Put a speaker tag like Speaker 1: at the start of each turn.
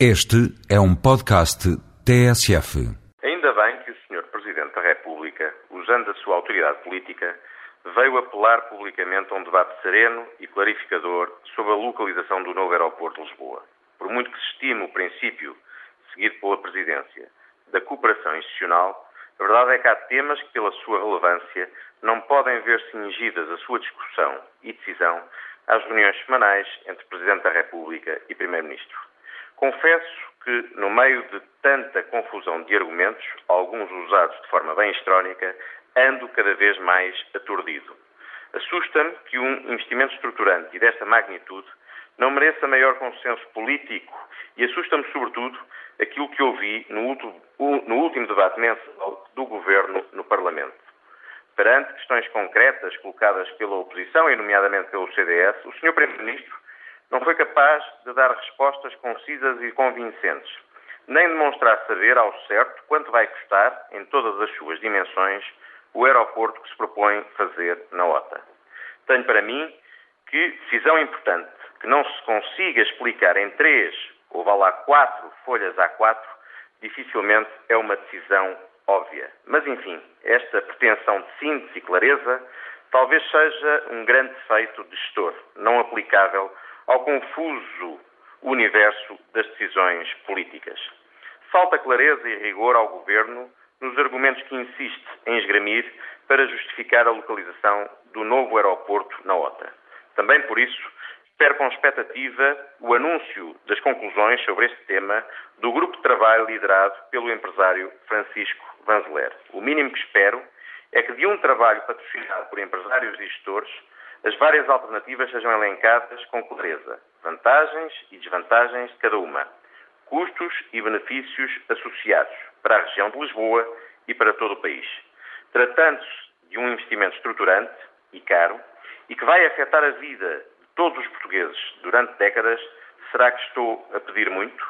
Speaker 1: Este é um podcast TSF.
Speaker 2: Ainda bem que o Sr. Presidente da República, usando a sua autoridade política, veio apelar publicamente a um debate sereno e clarificador sobre a localização do novo aeroporto de Lisboa. Por muito que se estime o princípio seguido pela Presidência da cooperação institucional, a verdade é que há temas que, pela sua relevância, não podem ver cingidas a sua discussão e decisão às reuniões semanais entre Presidente da República e Primeiro-Ministro. Confesso que, no meio de tanta confusão de argumentos, alguns usados de forma bem estrónica, ando cada vez mais aturdido. Assusta-me que um investimento estruturante e desta magnitude não mereça maior consenso político e assusta-me, sobretudo, aquilo que ouvi no último, no último debate mensal do Governo no Parlamento. Perante questões concretas colocadas pela oposição, e nomeadamente pelo CDS, o Sr. Primeiro-Ministro não foi capaz de dar respostas concisas e convincentes, nem demonstrar saber ao certo quanto vai custar, em todas as suas dimensões, o aeroporto que se propõe fazer na OTA. Tenho para mim que decisão importante que não se consiga explicar em três ou vá lá quatro folhas A4, dificilmente é uma decisão óbvia. Mas, enfim, esta pretensão de síntese e clareza talvez seja um grande defeito de gestor, não aplicável ao confuso universo das decisões políticas. Falta clareza e rigor ao Governo nos argumentos que insiste em esgramir para justificar a localização do novo aeroporto na OTA. Também por isso, espero com expectativa o anúncio das conclusões sobre este tema do grupo de trabalho liderado pelo empresário Francisco Vanzeler. O mínimo que espero é que de um trabalho patrocinado por empresários e gestores as várias alternativas sejam elencadas com clareza, vantagens e desvantagens de cada uma, custos e benefícios associados para a região de Lisboa e para todo o país. Tratando-se de um investimento estruturante e caro e que vai afetar a vida de todos os portugueses durante décadas, será que estou a pedir muito?